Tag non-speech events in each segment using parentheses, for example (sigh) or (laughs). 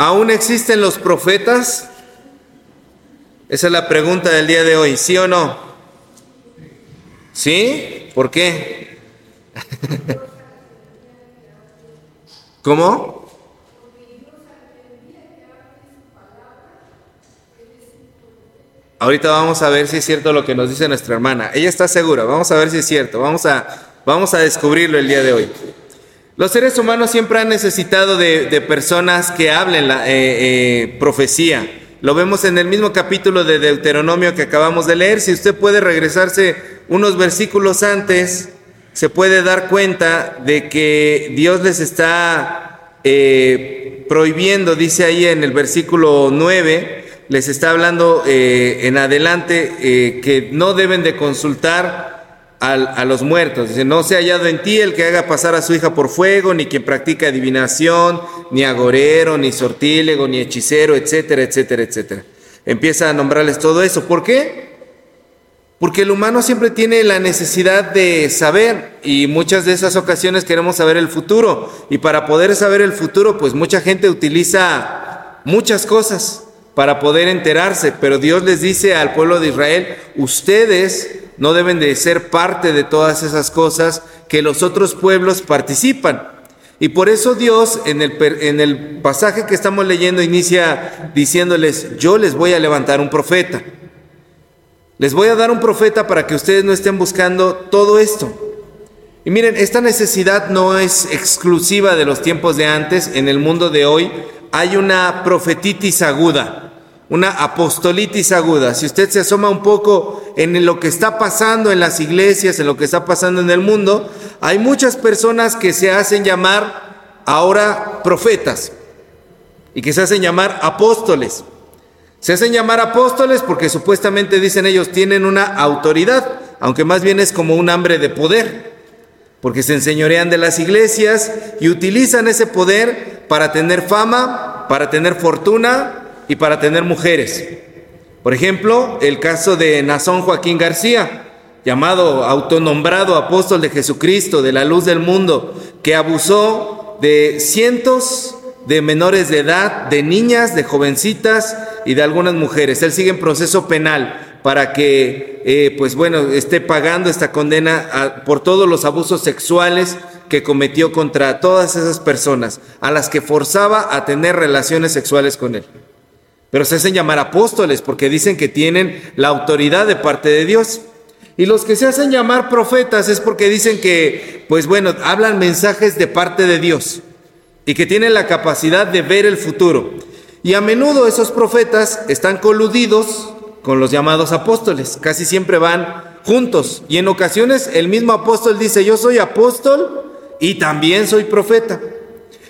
¿Aún existen los profetas? Esa es la pregunta del día de hoy, ¿sí o no? ¿Sí? ¿Por qué? (laughs) ¿Cómo? Ahorita vamos a ver si es cierto lo que nos dice nuestra hermana. Ella está segura, vamos a ver si es cierto, vamos a, vamos a descubrirlo el día de hoy. Los seres humanos siempre han necesitado de, personas que hablen la eh, eh, profecía. Lo vemos en el mismo capítulo de Deuteronomio que acabamos de leer. Si usted puede regresarse unos versículos antes, se puede dar cuenta de que Dios les está eh, prohibiendo, dice ahí en el versículo 9, les está hablando en adelante que no deben de consultar a los muertos. Dice, no se ha hallado en ti el que haga pasar a su hija por fuego, ni quien practica adivinación, ni agorero, ni sortílego, ni hechicero, etcétera, etcétera, etcétera. Empieza a nombrarles todo eso. ¿Por qué? Porque el humano siempre tiene la necesidad de saber y muchas de esas ocasiones queremos saber el futuro. Y para poder saber el futuro, pues mucha gente utiliza muchas cosas para poder enterarse, pero Dios les dice al pueblo de Israel, ustedes no deben de ser parte de todas esas cosas que los otros pueblos participan. Y por eso Dios en el, en el pasaje que estamos leyendo inicia diciéndoles, yo les voy a levantar un profeta. Les voy a dar un profeta para que ustedes no estén buscando todo esto. Y miren, esta necesidad no es exclusiva de los tiempos de antes. En el mundo de hoy hay una profetitis aguda, una apostolitis aguda. Si usted se asoma un poco en lo que está pasando en las iglesias, en lo que está pasando en el mundo, hay muchas personas que se hacen llamar ahora profetas y que se hacen llamar apóstoles. Se hacen llamar apóstoles porque supuestamente dicen ellos tienen una autoridad, aunque más bien es como un hambre de poder, porque se enseñorean de las iglesias y utilizan ese poder para tener fama, para tener fortuna y para tener mujeres. Por ejemplo, el caso de Nazón Joaquín García, llamado autonombrado apóstol de Jesucristo, de la luz del mundo, que abusó de cientos de menores de edad, de niñas, de jovencitas y de algunas mujeres. Él sigue en proceso penal para que, eh, pues bueno, esté pagando esta condena por todos los abusos sexuales que cometió contra todas esas personas a las que forzaba a tener relaciones sexuales con él. Pero se hacen llamar apóstoles porque dicen que tienen la autoridad de parte de Dios. Y los que se hacen llamar profetas es porque dicen que, pues bueno, hablan mensajes de parte de Dios y que tienen la capacidad de ver el futuro. Y a menudo esos profetas están coludidos con los llamados apóstoles, casi siempre van juntos. Y en ocasiones el mismo apóstol dice, yo soy apóstol y también soy profeta.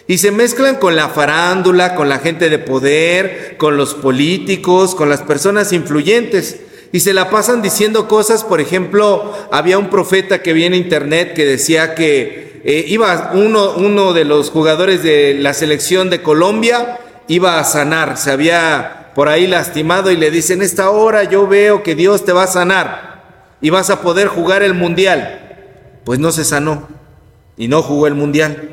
Y se mezclan con la farándula, con la gente de poder, con los políticos, con las personas influyentes. Y se la pasan diciendo cosas, por ejemplo, había un profeta que vi en internet que decía que eh, iba uno, uno de los jugadores de la selección de Colombia, iba a sanar, se había por ahí lastimado y le dicen, esta hora yo veo que Dios te va a sanar y vas a poder jugar el mundial. Pues no se sanó y no jugó el mundial.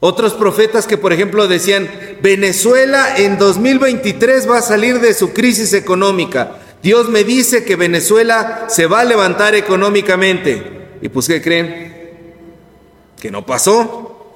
Otros profetas que, por ejemplo, decían, Venezuela en 2023 va a salir de su crisis económica. Dios me dice que Venezuela se va a levantar económicamente. ¿Y pues qué creen? Que no pasó.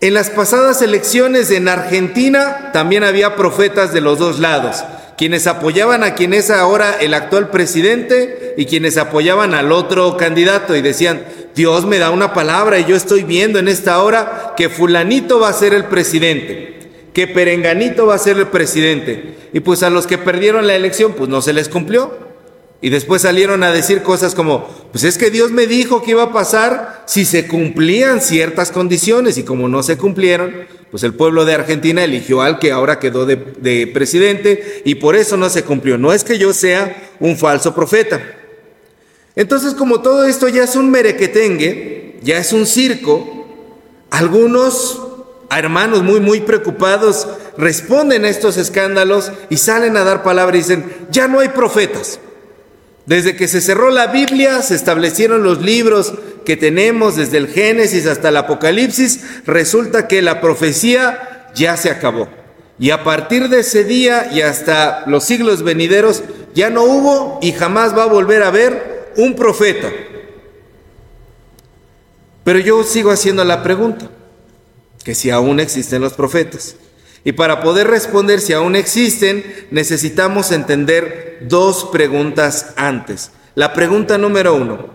En las pasadas elecciones en Argentina también había profetas de los dos lados quienes apoyaban a quien es ahora el actual presidente y quienes apoyaban al otro candidato y decían, Dios me da una palabra y yo estoy viendo en esta hora que fulanito va a ser el presidente, que perenganito va a ser el presidente. Y pues a los que perdieron la elección, pues no se les cumplió. Y después salieron a decir cosas como, pues es que Dios me dijo que iba a pasar si se cumplían ciertas condiciones y como no se cumplieron, pues el pueblo de Argentina eligió al que ahora quedó de, de presidente y por eso no se cumplió. No es que yo sea un falso profeta. Entonces como todo esto ya es un merequetengue, ya es un circo, algunos hermanos muy, muy preocupados responden a estos escándalos y salen a dar palabra y dicen, ya no hay profetas. Desde que se cerró la Biblia, se establecieron los libros que tenemos desde el Génesis hasta el Apocalipsis, resulta que la profecía ya se acabó. Y a partir de ese día y hasta los siglos venideros, ya no hubo y jamás va a volver a haber un profeta. Pero yo sigo haciendo la pregunta, que si aún existen los profetas. Y para poder responder si aún existen, necesitamos entender dos preguntas antes. La pregunta número uno,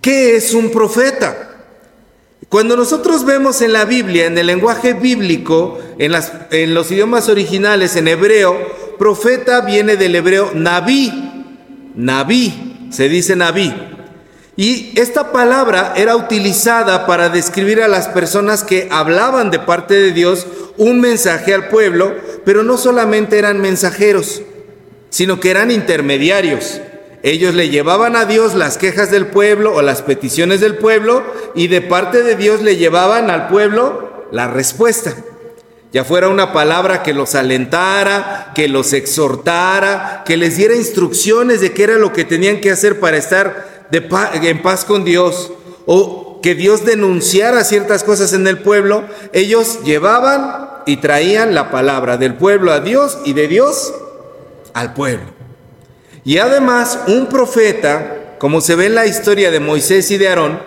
¿qué es un profeta? Cuando nosotros vemos en la Biblia, en el lenguaje bíblico, en, en los idiomas originales, en hebreo, profeta viene del hebreo naví, naví, se dice naví. Y esta palabra era utilizada para describir a las personas que hablaban de parte de Dios un mensaje al pueblo, pero no solamente eran mensajeros, sino que eran intermediarios. Ellos le llevaban a Dios las quejas del pueblo o las peticiones del pueblo y de parte de Dios le llevaban al pueblo la respuesta. Ya fuera una palabra que los alentara, que los exhortara, que les diera instrucciones de qué era lo que tenían que hacer para estar en paz con Dios o que Dios denunciara ciertas cosas en el pueblo, ellos llevaban y traían la palabra del pueblo a Dios y de Dios al pueblo. Y además un profeta, como se ve en la historia de Moisés y de Aarón,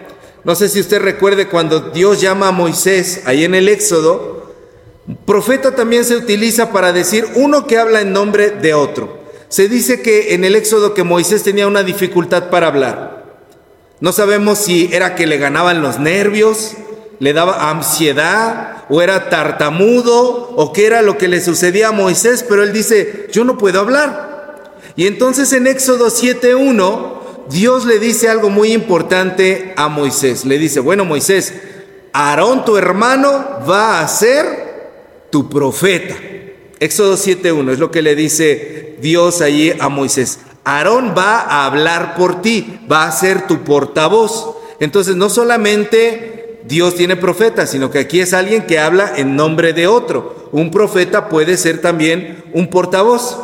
no sé si usted recuerde cuando Dios llama a Moisés ahí en el Éxodo, profeta también se utiliza para decir uno que habla en nombre de otro. Se dice que en el Éxodo que Moisés tenía una dificultad para hablar. No sabemos si era que le ganaban los nervios, le daba ansiedad o era tartamudo o qué era lo que le sucedía a Moisés, pero él dice, yo no puedo hablar. Y entonces en Éxodo 7.1, Dios le dice algo muy importante a Moisés. Le dice, bueno Moisés, Aarón tu hermano va a ser tu profeta. Éxodo 7.1 es lo que le dice Dios allí a Moisés. Aarón va a hablar por ti, va a ser tu portavoz. Entonces no solamente Dios tiene profetas, sino que aquí es alguien que habla en nombre de otro. Un profeta puede ser también un portavoz.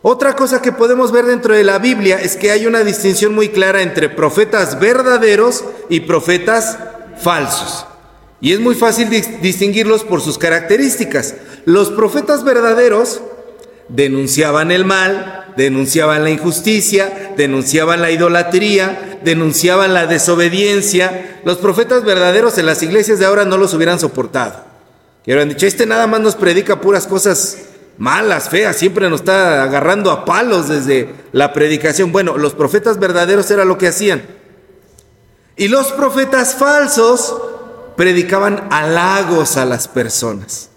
Otra cosa que podemos ver dentro de la Biblia es que hay una distinción muy clara entre profetas verdaderos y profetas falsos. Y es muy fácil distinguirlos por sus características. Los profetas verdaderos denunciaban el mal, denunciaban la injusticia, denunciaban la idolatría, denunciaban la desobediencia. Los profetas verdaderos en las iglesias de ahora no los hubieran soportado. Que hubieran dicho, este nada más nos predica puras cosas malas, feas, siempre nos está agarrando a palos desde la predicación. Bueno, los profetas verdaderos era lo que hacían. Y los profetas falsos predicaban halagos a las personas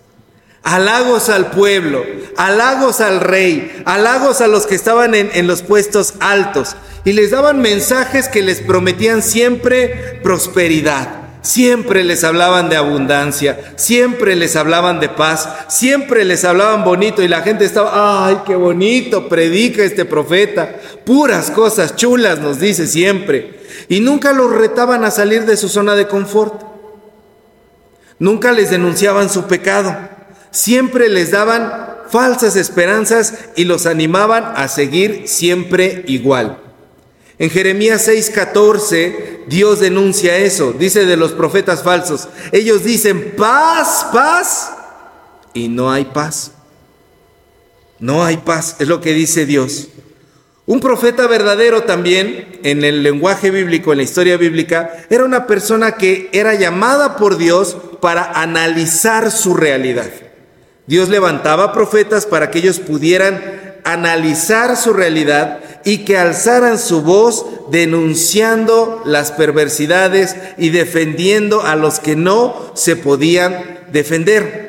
halagos al pueblo, halagos al rey, halagos a los que estaban en, los puestos altos y les daban mensajes que les prometían siempre prosperidad. Siempre les hablaban de abundancia, siempre les hablaban de paz, siempre les hablaban bonito y la gente estaba, ay, qué bonito, predica este profeta, puras cosas chulas nos dice siempre. Y nunca los retaban a salir de su zona de confort. Nunca les denunciaban su pecado siempre les daban falsas esperanzas y los animaban a seguir siempre igual. En Jeremías 6:14 Dios denuncia eso, dice de los profetas falsos. Ellos dicen paz, paz, y no hay paz. No hay paz, es lo que dice Dios. Un profeta verdadero también, en el lenguaje bíblico, en la historia bíblica, era una persona que era llamada por Dios para analizar su realidad. Dios levantaba profetas para que ellos pudieran analizar su realidad y que alzaran su voz denunciando las perversidades y defendiendo a los que no se podían defender.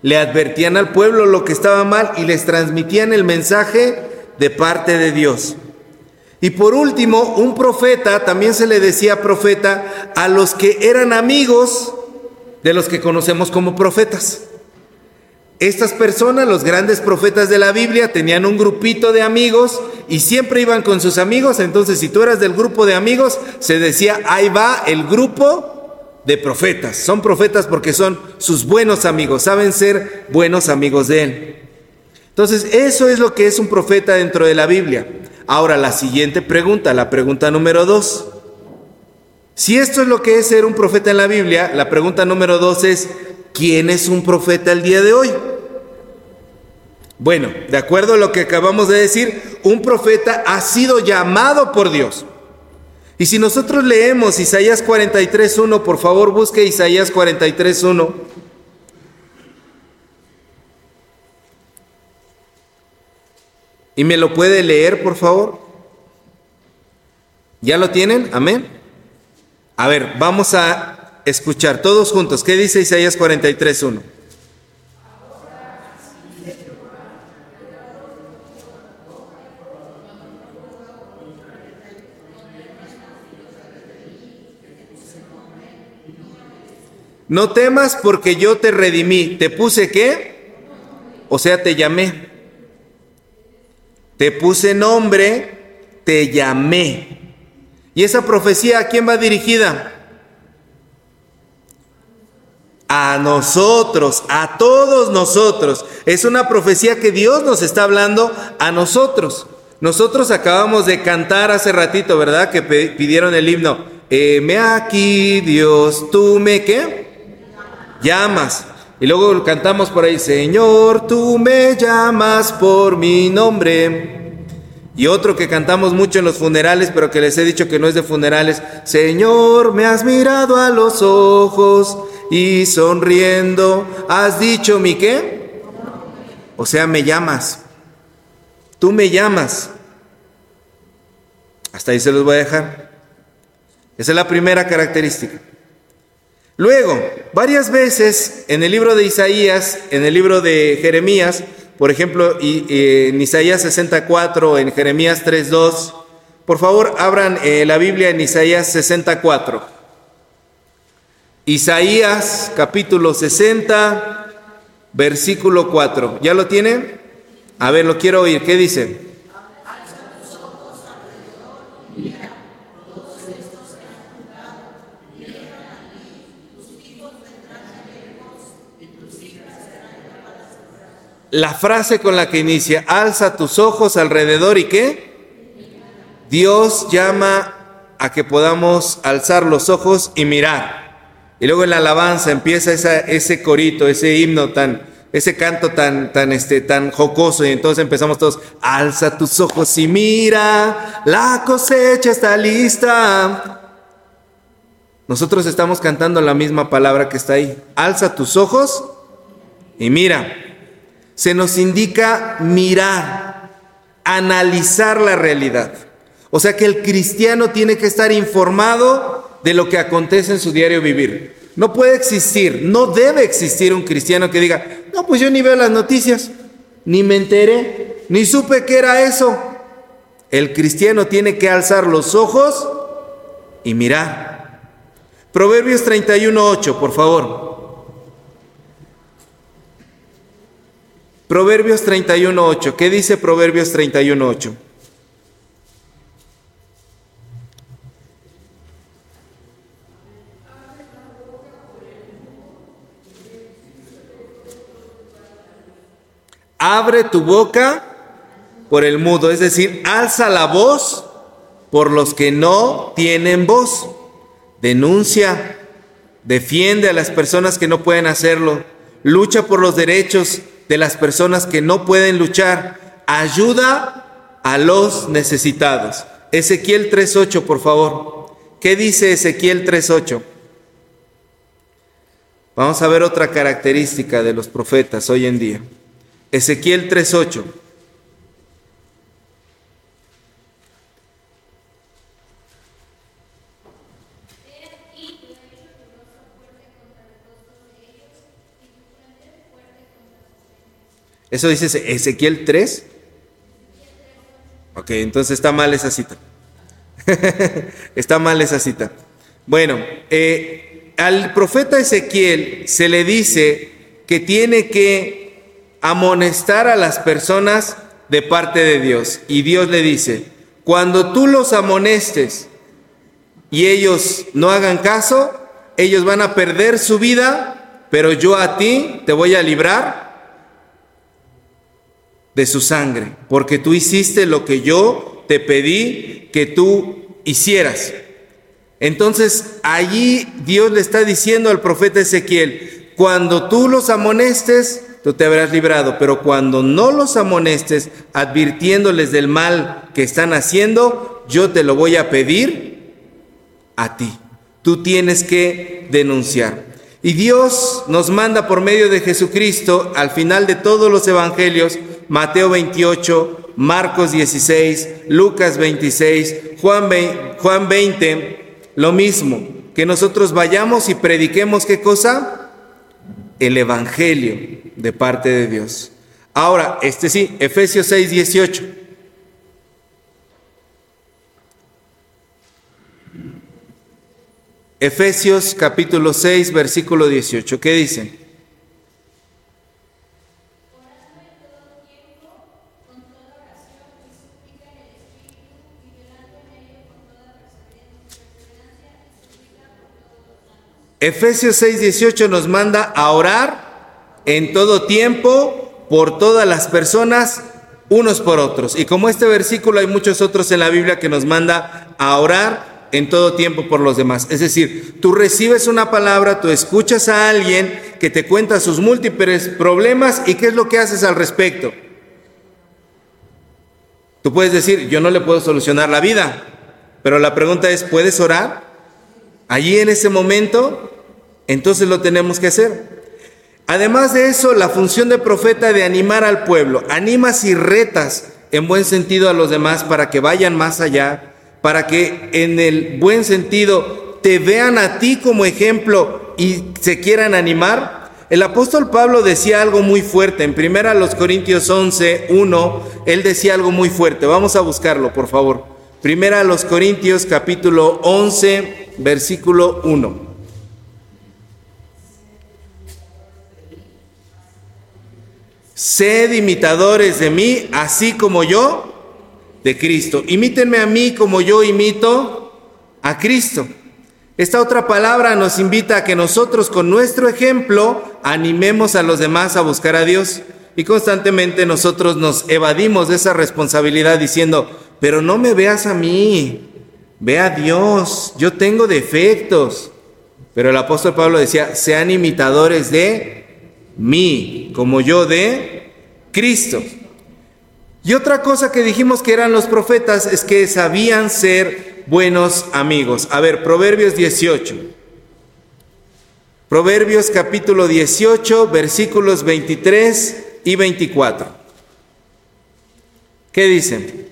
Le advertían al pueblo lo que estaba mal y les transmitían el mensaje de parte de Dios. Y por último, un profeta, también se le decía profeta a los que eran amigos de los que conocemos como profetas. Estas personas, los grandes profetas de la Biblia, tenían un grupito de amigos y siempre iban con sus amigos. Entonces, si tú eras del grupo de amigos, se decía, ahí va el grupo de profetas. Son profetas porque son sus buenos amigos, saben ser buenos amigos de él. Entonces, eso es lo que es un profeta dentro de la Biblia. Ahora, la siguiente pregunta, la pregunta número dos. Si esto es lo que es ser un profeta en la Biblia, la pregunta número dos es, ¿quién es un profeta el día de hoy? Bueno, de acuerdo a lo que acabamos de decir, un profeta ha sido llamado por Dios. Y si nosotros leemos Isaías 43.1, por favor busque Isaías 43.1. ¿Y me lo puede leer, por favor? ¿Ya lo tienen? Amén. A ver, vamos a escuchar todos juntos. ¿Qué dice Isaías 43.1? No temas porque yo te redimí. ¿Te puse qué? O sea, te llamé. Te puse nombre, te llamé. ¿Y esa profecía a quién va dirigida? A nosotros, a todos nosotros. Es una profecía que Dios nos está hablando a nosotros. Nosotros acabamos de cantar hace ratito, ¿verdad? Que pidieron el himno. me aquí, Dios, tú me qué? llamas. Y luego cantamos por ahí, Señor, tú me llamas por mi nombre. Y otro que cantamos mucho en los funerales, pero que les he dicho que no es de funerales, Señor, me has mirado a los ojos y sonriendo, has dicho mi qué? O sea, me llamas. Tú me llamas. Hasta ahí se los voy a dejar. Esa es la primera característica. Luego, varias veces en el libro de Isaías, en el libro de Jeremías, por ejemplo, en Isaías 64, en Jeremías 3.2, por favor, abran eh, la Biblia en Isaías 64. Isaías capítulo 60, versículo 4. ¿Ya lo tiene? A ver, lo quiero oír. ¿Qué dice? La frase con la que inicia, alza tus ojos alrededor y qué? Dios llama a que podamos alzar los ojos y mirar. Y luego en la alabanza empieza ese corito, ese himno tan, ese canto tan, tan, este, tan jocoso. Y entonces empezamos todos, alza tus ojos y mira, la cosecha está lista. Nosotros estamos cantando la misma palabra que está ahí. Alza tus ojos y mira se nos indica mirar, analizar la realidad. O sea que el cristiano tiene que estar informado de lo que acontece en su diario vivir. No puede existir, no debe existir un cristiano que diga, no, pues yo ni veo las noticias, ni me enteré, ni supe que era eso. El cristiano tiene que alzar los ojos y mirar. Proverbios 31.8, por favor. Proverbios 31.8. ¿Qué dice Proverbios 31.8? Abre tu boca por el mudo, es decir, alza la voz por los que no tienen voz. Denuncia, defiende a las personas que no pueden hacerlo, lucha por los derechos de las personas que no pueden luchar. Ayuda a los necesitados. Ezequiel 3.8, por favor. ¿Qué dice Ezequiel 3.8? Vamos a ver otra característica de los profetas hoy en día. Ezequiel 3.8. ¿Eso dice Ezequiel 3? Ok, entonces está mal esa cita. (laughs) está mal esa cita. Bueno, eh, al profeta Ezequiel se le dice que tiene que amonestar a las personas de parte de Dios. Y Dios le dice, cuando tú los amonestes y ellos no hagan caso, ellos van a perder su vida, pero yo a ti te voy a librar de su sangre, porque tú hiciste lo que yo te pedí que tú hicieras. Entonces allí Dios le está diciendo al profeta Ezequiel, cuando tú los amonestes, tú te habrás librado, pero cuando no los amonestes, advirtiéndoles del mal que están haciendo, yo te lo voy a pedir a ti. Tú tienes que denunciar. Y Dios nos manda por medio de Jesucristo, al final de todos los evangelios, Mateo 28, Marcos 16, Lucas 26, Juan 20, Juan 20, lo mismo, que nosotros vayamos y prediquemos qué cosa? El Evangelio de parte de Dios. Ahora, este sí, Efesios 6, 18. Efesios capítulo 6, versículo 18. ¿Qué dice? Efesios 6, 18 nos manda a orar en todo tiempo por todas las personas, unos por otros. Y como este versículo hay muchos otros en la Biblia que nos manda a orar en todo tiempo por los demás. Es decir, tú recibes una palabra, tú escuchas a alguien que te cuenta sus múltiples problemas y qué es lo que haces al respecto. Tú puedes decir, yo no le puedo solucionar la vida, pero la pregunta es, ¿puedes orar? Allí en ese momento, entonces lo tenemos que hacer. Además de eso, la función de profeta de animar al pueblo, animas y retas en buen sentido a los demás para que vayan más allá, para que en el buen sentido te vean a ti como ejemplo y se quieran animar? El apóstol Pablo decía algo muy fuerte. En primera los Corintios 11, 1, él decía algo muy fuerte. Vamos a buscarlo, por favor. Primera los Corintios capítulo 11, versículo 1. Sed imitadores de mí, así como yo de Cristo. Imítenme a mí como yo imito a Cristo. Esta otra palabra nos invita a que nosotros con nuestro ejemplo animemos a los demás a buscar a Dios y constantemente nosotros nos evadimos de esa responsabilidad diciendo, pero no me veas a mí, ve a Dios, yo tengo defectos. Pero el apóstol Pablo decía, sean imitadores de mí, como yo de Cristo. Y otra cosa que dijimos que eran los profetas es que sabían ser buenos amigos. A ver, Proverbios 18. Proverbios capítulo 18, versículos 23 y 24. ¿Qué dicen?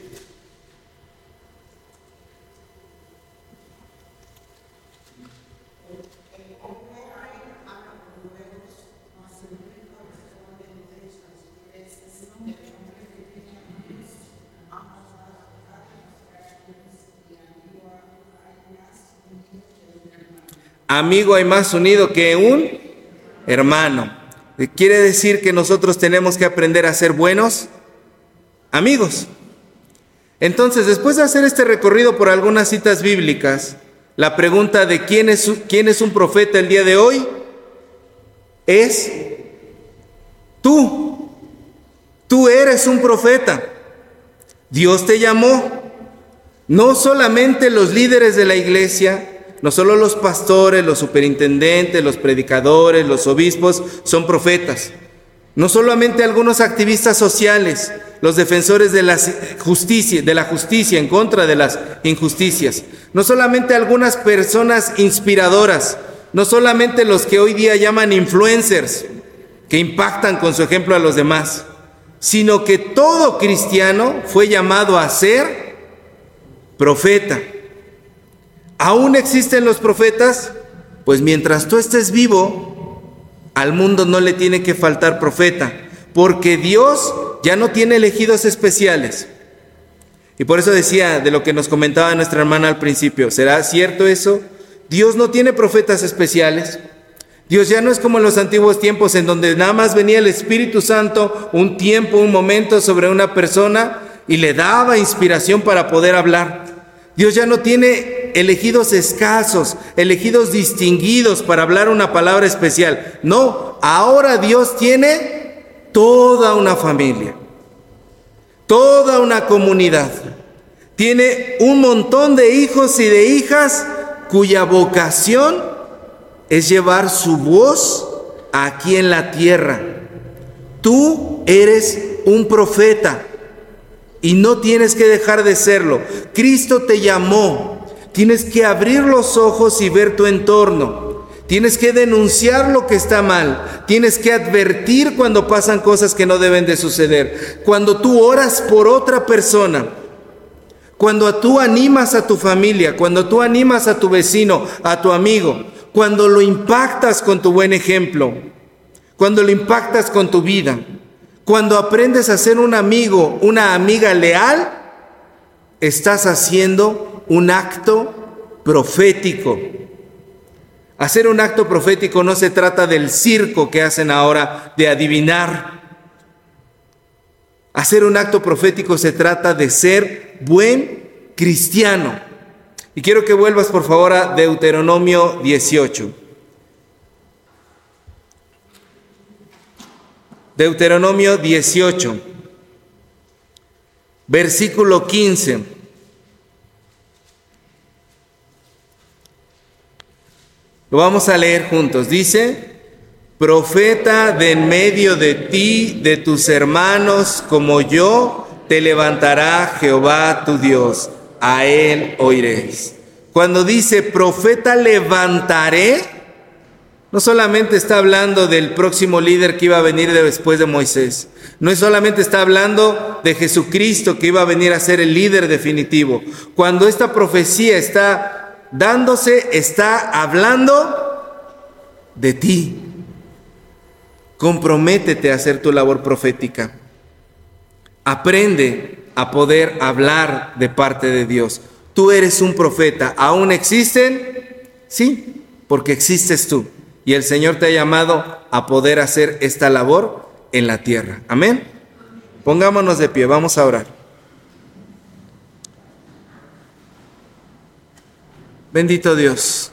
Amigo hay más unido que un hermano. Quiere decir que nosotros tenemos que aprender a ser buenos amigos. Entonces, después de hacer este recorrido por algunas citas bíblicas, la pregunta de quién es, quién es un profeta el día de hoy es tú. Tú eres un profeta. Dios te llamó. No solamente los líderes de la iglesia, no solo los pastores, los superintendentes, los predicadores, los obispos son profetas. No solamente algunos activistas sociales, los defensores de la justicia, de la justicia en contra de las injusticias. No solamente algunas personas inspiradoras, no solamente los que hoy día llaman influencers, que impactan con su ejemplo a los demás, sino que todo cristiano fue llamado a ser profeta. ¿Aún existen los profetas? Pues mientras tú estés vivo, al mundo no le tiene que faltar profeta, porque Dios ya no tiene elegidos especiales. Y por eso decía de lo que nos comentaba nuestra hermana al principio, ¿será cierto eso? Dios no tiene profetas especiales. Dios ya no es como en los antiguos tiempos en donde nada más venía el Espíritu Santo un tiempo, un momento sobre una persona y le daba inspiración para poder hablar. Dios ya no tiene elegidos escasos, elegidos distinguidos para hablar una palabra especial. No, ahora Dios tiene toda una familia, toda una comunidad. Tiene un montón de hijos y de hijas cuya vocación es llevar su voz aquí en la tierra. Tú eres un profeta y no tienes que dejar de serlo. Cristo te llamó. Tienes que abrir los ojos y ver tu entorno. Tienes que denunciar lo que está mal. Tienes que advertir cuando pasan cosas que no deben de suceder. Cuando tú oras por otra persona. Cuando tú animas a tu familia. Cuando tú animas a tu vecino, a tu amigo. Cuando lo impactas con tu buen ejemplo. Cuando lo impactas con tu vida. Cuando aprendes a ser un amigo, una amiga leal, estás haciendo un acto profético. Hacer un acto profético no se trata del circo que hacen ahora de adivinar. Hacer un acto profético se trata de ser buen cristiano. Y quiero que vuelvas por favor a Deuteronomio 18. Deuteronomio 18, versículo 15. Lo vamos a leer juntos. Dice, profeta de en medio de ti, de tus hermanos, como yo, te levantará Jehová tu Dios. A él oiréis. Cuando dice, profeta levantaré, no solamente está hablando del próximo líder que iba a venir después de Moisés. No solamente está hablando de Jesucristo que iba a venir a ser el líder definitivo. Cuando esta profecía está dándose, está hablando de ti. Comprométete a hacer tu labor profética. Aprende a poder hablar de parte de Dios. Tú eres un profeta. ¿Aún existen? Sí, porque existes tú y el Señor te ha llamado a poder hacer esta labor en la tierra. Amén. Pongámonos de pie, vamos a orar. Bendito Dios.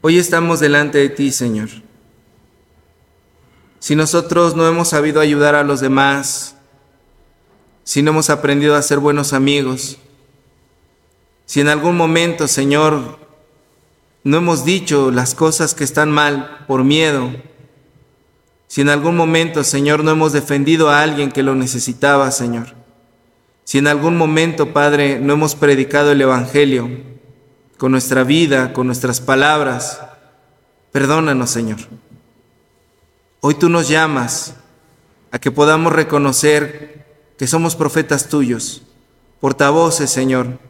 Hoy estamos delante de ti, Señor. Si nosotros no hemos sabido ayudar a los demás, si no hemos aprendido a ser buenos amigos, si en algún momento, Señor, no hemos dicho las cosas que están mal por miedo, si en algún momento, Señor, no hemos defendido a alguien que lo necesitaba, Señor, si en algún momento, Padre, no hemos predicado el Evangelio con nuestra vida, con nuestras palabras, perdónanos, Señor. Hoy tú nos llamas a que podamos reconocer que somos profetas tuyos, portavoces, Señor,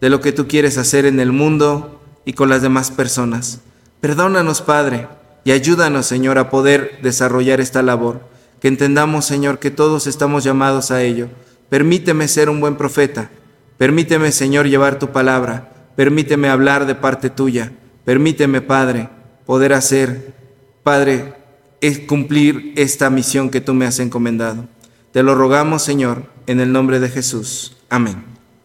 de lo que tú quieres hacer en el mundo y con las demás personas. Perdónanos, Padre, y ayúdanos, Señor, a poder desarrollar esta labor. Que entendamos, Señor, que todos estamos llamados a ello. Permíteme ser un buen profeta. Permíteme, Señor, llevar tu palabra. Permíteme hablar de parte tuya. Permíteme, Padre, poder hacer, Padre, es cumplir esta misión que tú me has encomendado. Te lo rogamos, Señor, en el nombre de Jesús. Amén.